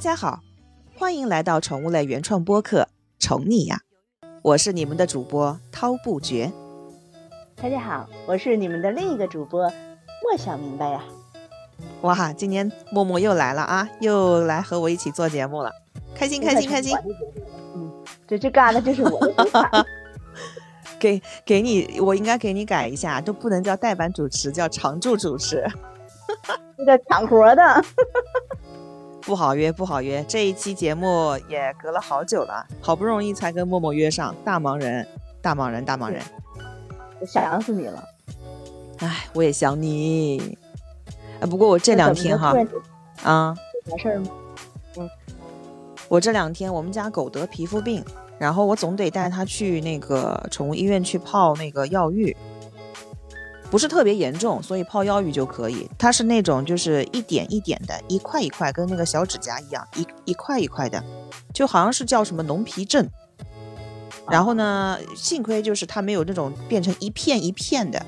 家好，欢迎来到宠物类原创播客《宠你呀》，我是你们的主播涛不绝。大家好，我是你们的另一个主播莫小明白呀。哇，今年默默又来了啊，又来和我一起做节目了，开心开心开心。嗯，这这嘎达就是我的。给给你，我应该给你改一下，都不能叫代班主持，叫常驻主持。这个抢活的。不好约，不好约。这一期节目也隔了好久了，好不容易才跟默默约上。大忙人，大忙人，大忙人，我想死你了。哎，我也想你。哎，不过我这两天哈，啊，没事吗？嗯，我这两天我们家狗得皮肤病，然后我总得带它去那个宠物医院去泡那个药浴。不是特别严重，所以泡药浴就可以。它是那种就是一点一点的，一块一块，跟那个小指甲一样，一一块一块的，就好像是叫什么脓皮症。然后呢，幸亏就是它没有那种变成一片一片的。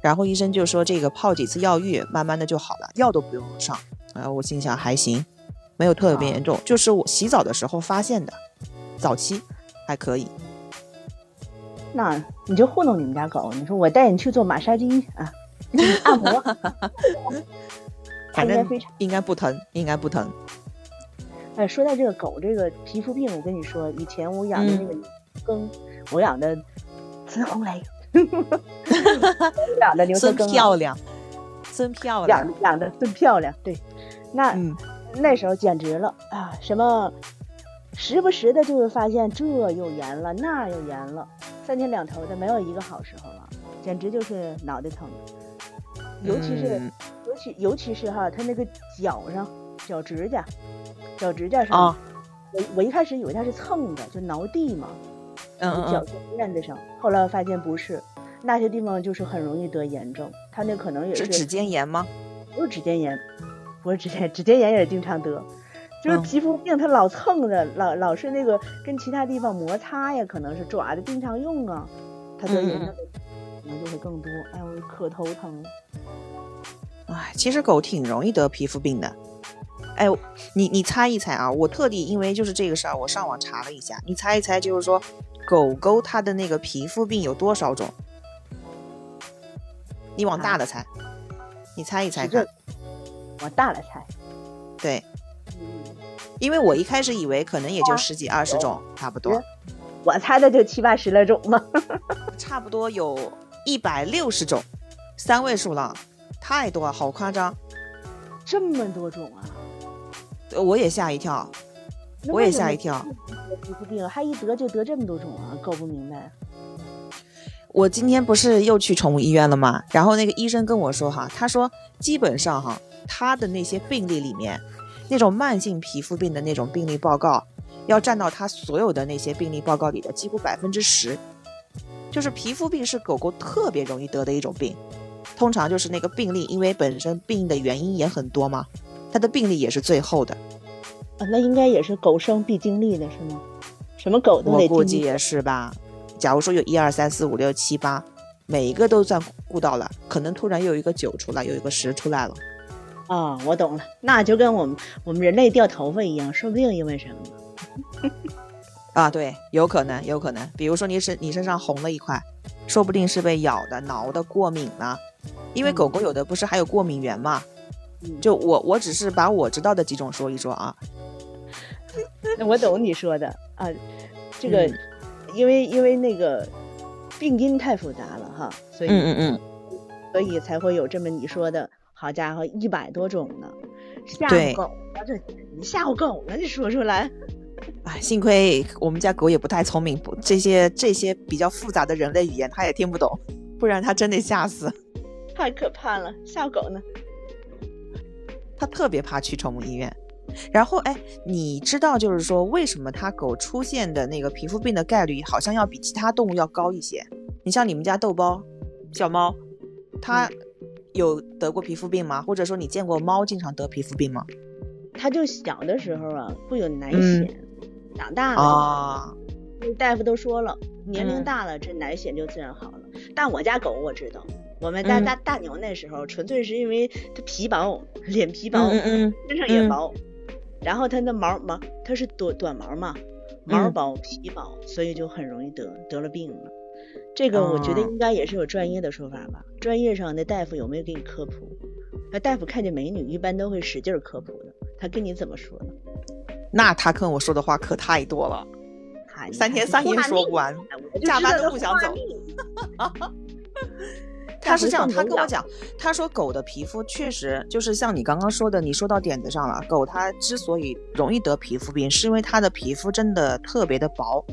然后医生就说这个泡几次药浴，慢慢的就好了，药都不用上。啊，我心想还行，没有特别严重，就是我洗澡的时候发现的，早期还可以。那你就糊弄你们家狗，你说我带你去做马杀鸡啊，按摩，反 正应该不疼，应该不疼。哎，说到这个狗这个皮肤病，我跟你说，以前我养的那个耕，我养的 紫红雷，养的牛头真漂亮，真漂亮，养养的真漂亮。对，那那时候简直了啊，什么时不时的就会发现这又严了，那又严了。三天两头的，没有一个好时候了，简直就是脑袋疼。尤其是，尤其尤其是哈，他那个脚上，脚指甲，脚指甲上，我我一开始以为他是蹭的，就挠地嘛，嗯脚垫子上。后来发现不是，那些地方就是很容易得炎症。他那可能也是指尖炎吗？不是指尖炎，不是指尖，指尖炎也是经常得。就是皮肤病，它老蹭着，老老是那个跟其他地方摩擦呀，可能是爪子经常用啊，它得炎症可能就会更多。哎呦，可头疼了。哎，其实狗挺容易得皮肤病的。哎，你你猜一猜啊？我特地因为就是这个事儿，我上网查了一下，你猜一猜，就是说狗狗它的那个皮肤病有多少种？你往大的猜，你猜一猜看。往大了猜。对。因为我一开始以为可能也就十几二十种，差不多。我猜的就七八十来种嘛，差不多有一百六十种，三位数了，太多，好夸张。这么多种啊！我也吓一跳，我也吓一跳。皮肤病还一得就得这么多种啊，搞不明白。我今天不是又去宠物医院了吗？然后那个医生跟我说哈，他说基本上哈，他的那些病例里面。那种慢性皮肤病的那种病例报告，要占到它所有的那些病例报告里的几乎百分之十。就是皮肤病是狗狗特别容易得的一种病，通常就是那个病例，因为本身病的原因也很多嘛，它的病例也是最后的。啊，那应该也是狗生必经历的是吗？什么狗都得我估计也是吧。假如说有一二三四五六七八，每一个都算顾到了，可能突然又有一个九出来，有一个十出来了。啊，我懂了，那就跟我们我们人类掉头发一样，说不定因为什么？啊，对，有可能，有可能。比如说你身你身上红了一块，说不定是被咬的、挠的、过敏了。因为狗狗有的不是还有过敏源嘛？就我我只是把我知道的几种说一说啊。那我懂你说的啊，这个因为因为那个病因太复杂了哈，所以嗯嗯嗯，所以才会有这么你说的。好家伙，一百多种呢，吓唬狗了！这你吓唬狗呢，你说出来。哎，幸亏我们家狗也不太聪明，不这些这些比较复杂的人类语言它也听不懂，不然它真得吓死。太可怕了，吓狗呢。它特别怕去宠物医院。然后，哎，你知道就是说为什么它狗出现的那个皮肤病的概率好像要比其他动物要高一些？你像你们家豆包小猫，它。有得过皮肤病吗？或者说你见过猫经常得皮肤病吗？它就小的时候啊会有奶癣，长大了啊，大夫都说了，年龄大了这奶癣就自然好了。但我家狗我知道，我们家大大牛那时候纯粹是因为它皮薄，脸皮薄，身上也薄，然后它的毛毛它是短短毛嘛，毛薄皮薄，所以就很容易得得了病了。这个我觉得应该也是有专业的说法吧？专业上的大夫有没有给你科普？那大夫看见美女一般都会使劲科普的，他跟你怎么说呢？那他跟我说的话可太多了，三天三夜说不完，下班都不想走。他是这样，他跟我讲，他说狗的皮肤确实就是像你刚刚说的，你说到点子上了。狗它之所以容易得皮肤病，是因为它的皮肤真的特别的薄。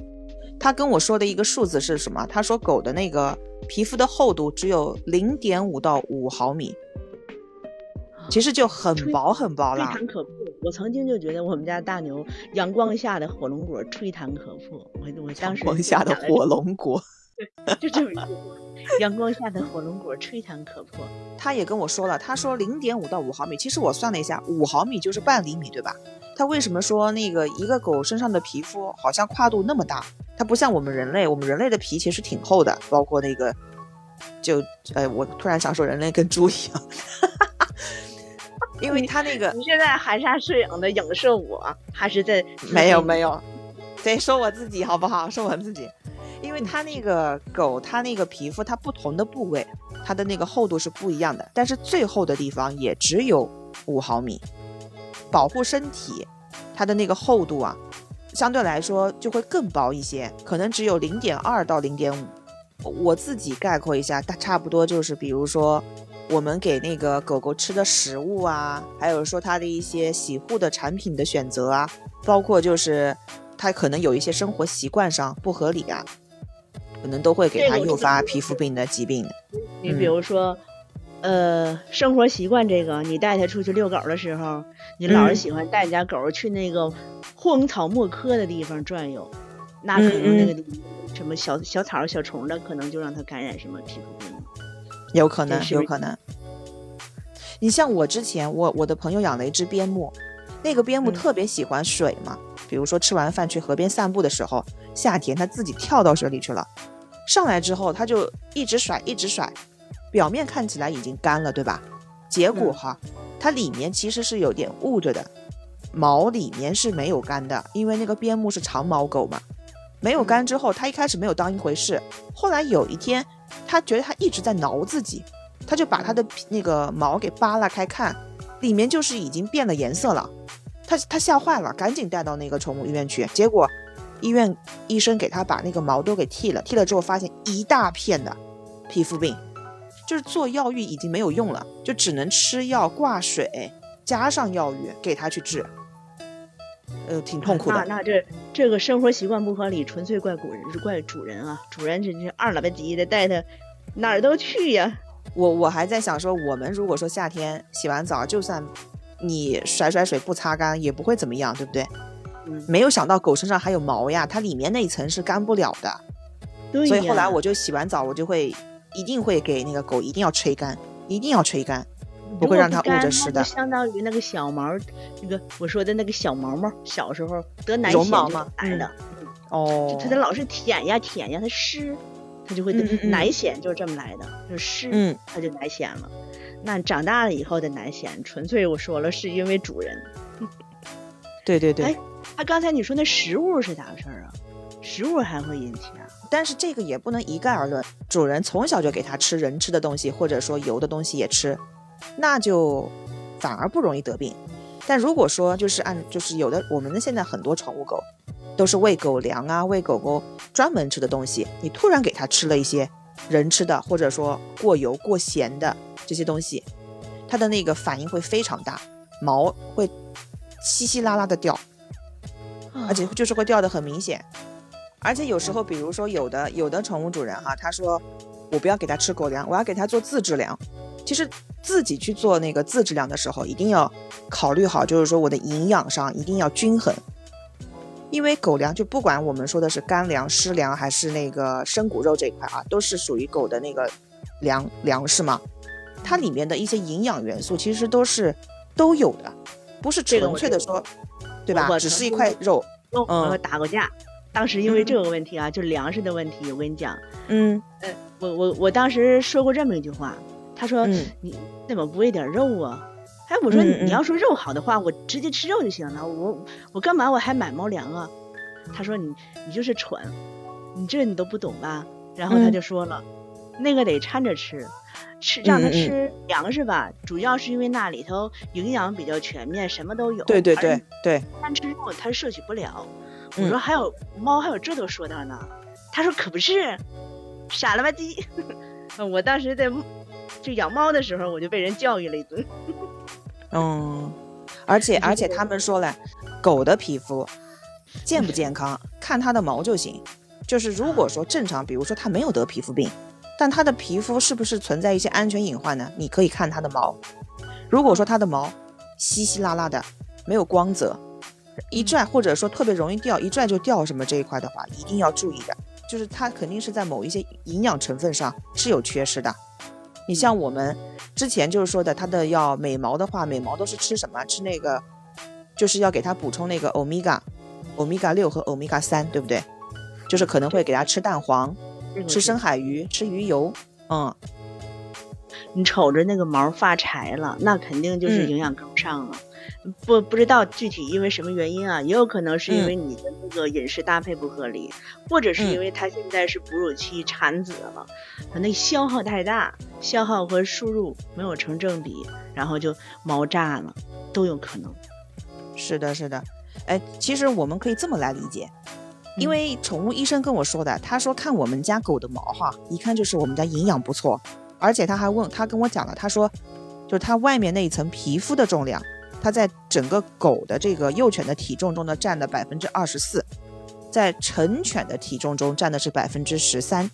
他跟我说的一个数字是什么？他说狗的那个皮肤的厚度只有零点五到五毫米。其实就很薄很薄了，吹弹可破。我曾经就觉得我们家大牛阳光下的火龙果吹弹可破。我我当时阳光下的火龙果，就这么一句 阳光下的火龙果吹弹可破。他也跟我说了，他说零点五到五毫米。其实我算了一下，五毫米就是半厘米，对吧？他为什么说那个一个狗身上的皮肤好像跨度那么大？它不像我们人类，我们人类的皮其实挺厚的，包括那个，就呃，我突然想说人类跟猪一样。因为它那个，你现在含沙射影的影射我，还是在没有没有，得说我自己好不好？说我自己，因为它那个狗，它那个皮肤，它不同的部位，它的那个厚度是不一样的，但是最厚的地方也只有五毫米。保护身体，它的那个厚度啊，相对来说就会更薄一些，可能只有零点二到零点五。我自己概括一下，它差不多就是，比如说。我们给那个狗狗吃的食物啊，还有说它的一些洗护的产品的选择啊，包括就是它可能有一些生活习惯上不合理啊，可能都会给它诱发皮肤病的疾病。你比如说，呃，生活习惯这个，你带它出去遛狗的时候，你老是喜欢带你家狗去那个荒草没科的地方转悠，那可能那个什么小小草小虫的，可能就让它感染什么皮肤病。有可能，有可能。你像我之前，我我的朋友养了一只边牧，那个边牧特别喜欢水嘛。比如说吃完饭去河边散步的时候，夏天它自己跳到水里去了，上来之后它就一直甩，一直甩。表面看起来已经干了，对吧？结果哈，它里面其实是有点捂着的，毛里面是没有干的，因为那个边牧是长毛狗嘛。没有干之后，它一开始没有当一回事，后来有一天。它觉得它一直在挠自己，它就把它的那个毛给扒拉开看，里面就是已经变了颜色了。它它吓坏了，赶紧带到那个宠物医院去。结果医院医生给他把那个毛都给剃了，剃了之后发现一大片的皮肤病，就是做药浴已经没有用了，就只能吃药挂水，加上药浴给他去治。呃，挺痛苦的。那那这这个生活习惯不合理，纯粹怪古人，是怪主人啊！主人真是二了吧唧的，带它哪儿都去呀。我我还在想说，我们如果说夏天洗完澡，就算你甩甩水不擦干，也不会怎么样，对不对？嗯。没有想到狗身上还有毛呀，它里面那一层是干不了的。对所以后来我就洗完澡，我就会一定会给那个狗一定要吹干，一定要吹干。不会让它捂着湿的，相当于那个小毛，那个我说的那个小毛毛，小时候得奶绒毛吗？来的，哦，它它老是舔呀舔呀，它湿，它就会得奶癣，就是这么来的，就湿，嗯，它就奶癣了。那长大了以后的奶癣，纯粹我说了是因为主人。对对对。哎，他刚才你说那食物是咋回事啊？食物还会引起啊？但是这个也不能一概而论，主人从小就给它吃人吃的东西，或者说油的东西也吃。那就反而不容易得病，但如果说就是按就是有的我们的现在很多宠物狗都是喂狗粮啊，喂狗狗专门吃的东西，你突然给它吃了一些人吃的或者说过油过咸的这些东西，它的那个反应会非常大，毛会稀稀拉拉的掉，而且就是会掉的很明显，而且有时候比如说有的有的宠物主人哈，他说我不要给它吃狗粮，我要给它做自制粮。其实自己去做那个自制粮的时候，一定要考虑好，就是说我的营养上一定要均衡。因为狗粮就不管我们说的是干粮、湿粮还是那个生骨肉这一块啊，都是属于狗的那个粮粮食嘛。它里面的一些营养元素其实都是都有的，不是纯粹的说，对吧？只是一块肉。嗯，打个架，当时因为这个问题啊，就粮食的问题，我跟你讲，嗯，呃，我我我当时说过这么一句话。他说：“你怎么不喂点肉啊？哎，我说你要说肉好的话，我直接吃肉就行了，我我干嘛我还买猫粮啊？他说你你就是蠢，你这你都不懂吧？然后他就说了，那个得掺着吃，吃让他吃粮食吧，主要是因为那里头营养比较全面，什么都有。对对对对。单吃肉他摄取不了。我说还有猫还有这都说到呢。他说可不是，傻了吧唧。我当时在就养猫的时候，我就被人教育了一顿。嗯，而且 而且他们说了，狗的皮肤健不健康看它的毛就行。就是如果说正常，比如说它没有得皮肤病，但它的皮肤是不是存在一些安全隐患呢？你可以看它的毛。如果说它的毛稀稀拉拉的，没有光泽，一拽或者说特别容易掉，一拽就掉什么这一块的话，一定要注意的。就是它肯定是在某一些营养成分上是有缺失的。你像我们之前就是说的，它的要美毛的话，美毛都是吃什么？吃那个，就是要给它补充那个欧米伽，欧米伽六和欧米伽三，对不对？就是可能会给它吃蛋黄，吃深海鱼，吃鱼油。嗯，你瞅着那个毛发柴了，那肯定就是营养跟不上了。不不知道具体因为什么原因啊，也有可能是因为你的那个饮食搭配不合理，或者是因为它现在是哺乳期产子了，它那消耗太大，消耗和输入没有成正比，然后就毛炸了，都有可能。是的，是的，哎，其实我们可以这么来理解，因为宠物医生跟我说的，他说看我们家狗的毛哈，一看就是我们家营养不错，而且他还问他跟我讲了，他说就是它外面那一层皮肤的重量。它在整个狗的这个幼犬的体重中呢，占了百分之二十四，在成犬的体重中占的是百分之十三。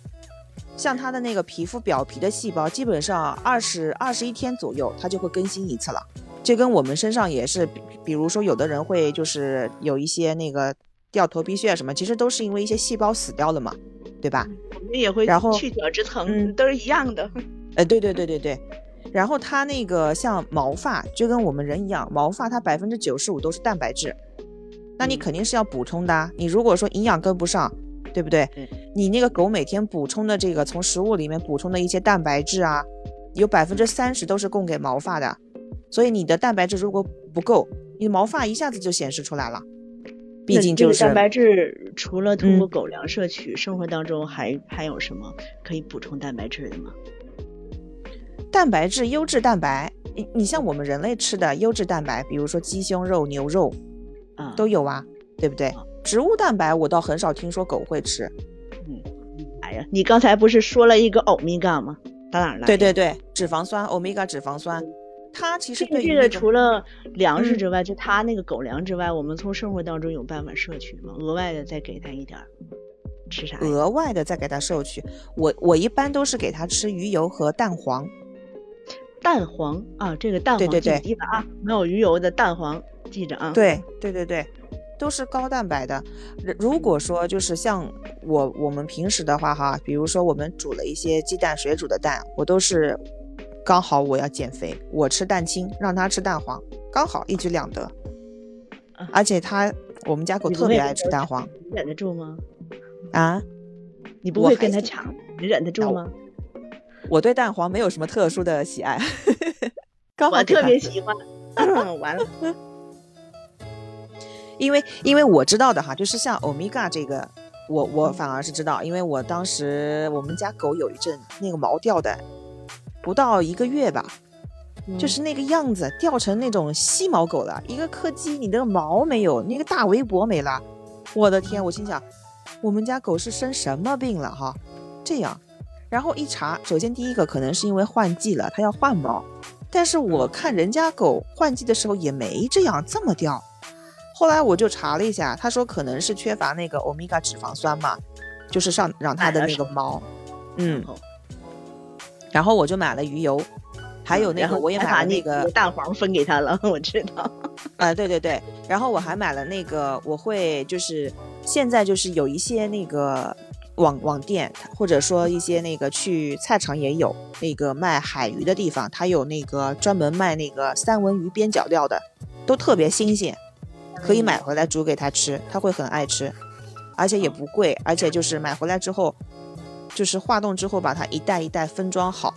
像它的那个皮肤表皮的细胞，基本上二十二十一天左右，它就会更新一次了。这跟我们身上也是，比如说有的人会就是有一些那个掉头皮屑什么，其实都是因为一些细胞死掉了嘛，对吧？我们也会然后去角质层，都是一样的。哎，对对对对对。然后它那个像毛发，就跟我们人一样，毛发它百分之九十五都是蛋白质，那你肯定是要补充的。你如果说营养跟不上，对不对？你那个狗每天补充的这个从食物里面补充的一些蛋白质啊，有百分之三十都是供给毛发的，所以你的蛋白质如果不够，你的毛发一下子就显示出来了。毕竟就是蛋白质，除了通过狗粮摄取，生活当中还还有什么可以补充蛋白质的吗？蛋白质、优质蛋白，你你像我们人类吃的优质蛋白，比如说鸡胸肉、牛肉，啊，都有啊，对不对？植物蛋白我倒很少听说狗会吃。嗯，哎呀，你刚才不是说了一个欧米伽吗？到哪了？对对对，脂肪酸，欧米伽脂肪酸，它其实对这个除了粮食之外，就它那个狗粮之外，我们从生活当中有办法摄取吗？额外的再给它一点儿吃啥？额外的再给它摄取，我我一般都是给它吃鱼油和蛋黄。蛋黄啊，这个蛋黄记记了啊，没有鱼油的蛋黄记着啊。对对对对，都是高蛋白的。如果说就是像我我们平时的话哈，比如说我们煮了一些鸡蛋水煮的蛋，我都是刚好我要减肥，我吃蛋清，让它吃蛋黄，刚好一举两得。而且它我们家狗特别爱吃蛋黄，你忍得住吗？啊？你不会跟它抢？你忍得住吗？我对蛋黄没有什么特殊的喜爱，我特别喜欢。完了，因为因为我知道的哈，就是像欧米伽这个，我我反而是知道，因为我当时我们家狗有一阵那个毛掉的，不到一个月吧，就是那个样子，掉成那种细毛狗了。一个柯基，你的毛没有，那个大围脖没了，我的天！我心想，我们家狗是生什么病了哈？这样。然后一查，首先第一个可能是因为换季了，它要换毛，但是我看人家狗换季的时候也没这样这么掉。后来我就查了一下，他说可能是缺乏那个欧米伽脂肪酸嘛，就是上让它的那个毛，嗯。然后我就买了鱼油，还有那个我也买了那个蛋黄分给他了，我知道。啊，对对对，然后我还买了那个，我会就是现在就是有一些那个。网网店，或者说一些那个去菜场也有那个卖海鱼的地方，它有那个专门卖那个三文鱼边角料的，都特别新鲜，可以买回来煮给他吃，他会很爱吃，而且也不贵，而且就是买回来之后，就是化冻之后把它一袋一袋分装好，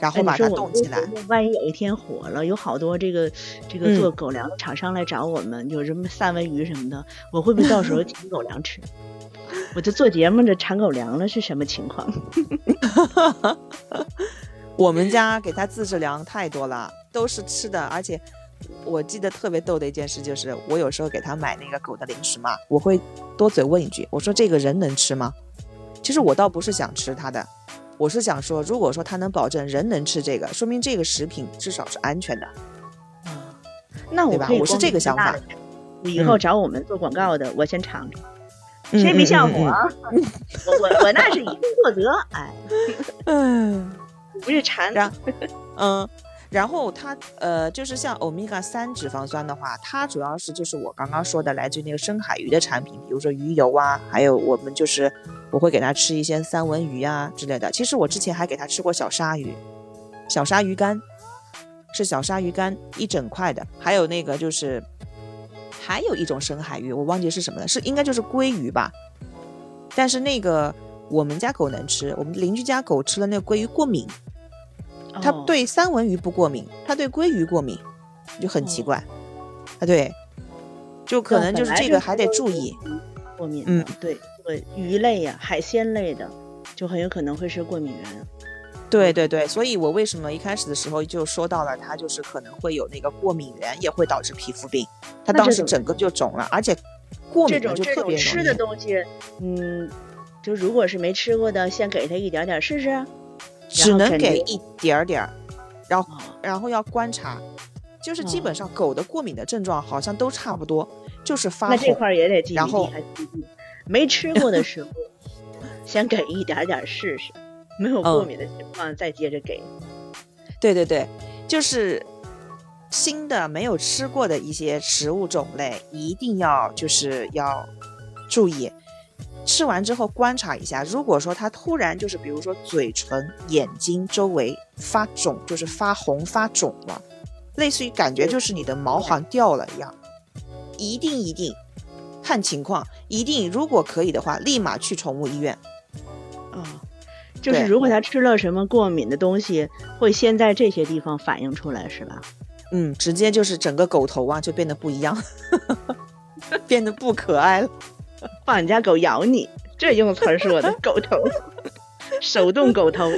然后把它冻起来。万一有一天火了，有好多这个这个做狗粮的厂商来找我们，有什么三文鱼什么的，我会不会到时候 请狗粮吃？我这做节目这馋狗粮了是什么情况？我们家给他自制粮太多了，都是吃的。而且我记得特别逗的一件事就是，我有时候给他买那个狗的零食嘛，我会多嘴问一句，我说这个人能吃吗？其实我倒不是想吃它的，我是想说，如果说它能保证人能吃这个，说明这个食品至少是安全的。啊，那我可以，我是这个想法。你以后找我们做广告的，我先尝尝。谁没像我？我我我那是以身作则，哎，嗯。不是馋，嗯，然后它呃，就是像欧米伽三脂肪酸的话，它主要是就是我刚刚说的来自于那个深海鱼的产品，比如说鱼油啊，还有我们就是我会给它吃一些三文鱼啊之类的。其实我之前还给它吃过小鲨鱼，小鲨鱼干是小鲨鱼干一整块的，还有那个就是还有一种深海鱼，我忘记是什么了，是应该就是鲑鱼吧，但是那个我们家狗能吃，我们邻居家狗吃了那个鲑鱼过敏。它对三文鱼不过敏，它对鲑鱼过敏，就很奇怪。啊，对，就可能就是这个还得注意过敏。嗯，对，鱼类呀、海鲜类的，就很有可能会是过敏源。对对对，所以我为什么一开始的时候就说到了，它就是可能会有那个过敏源，也会导致皮肤病。它当时整个就肿了，而且过敏就特别吃的东西，嗯，就如果是没吃过的，先给它一点点试试。只能给一点点儿，然后然后要观察，就是基本上狗的过敏的症状好像都差不多，就是发红。那这块也得记然后没吃过的时候，先给一点点试试，没有过敏的情况再接着给。对对对，就是新的没有吃过的一些食物种类，一定要就是要注意。吃完之后观察一下，如果说它突然就是，比如说嘴唇、眼睛周围发肿，就是发红发肿了，类似于感觉就是你的毛好像掉了一样，一定一定看情况，一定如果可以的话，立马去宠物医院。啊，就是如果它吃了什么过敏的东西，会先在这些地方反映出来，是吧？嗯，直接就是整个狗头啊就变得不一样，变得不可爱了。放你家狗咬你，这用词儿说的狗头，手动狗头。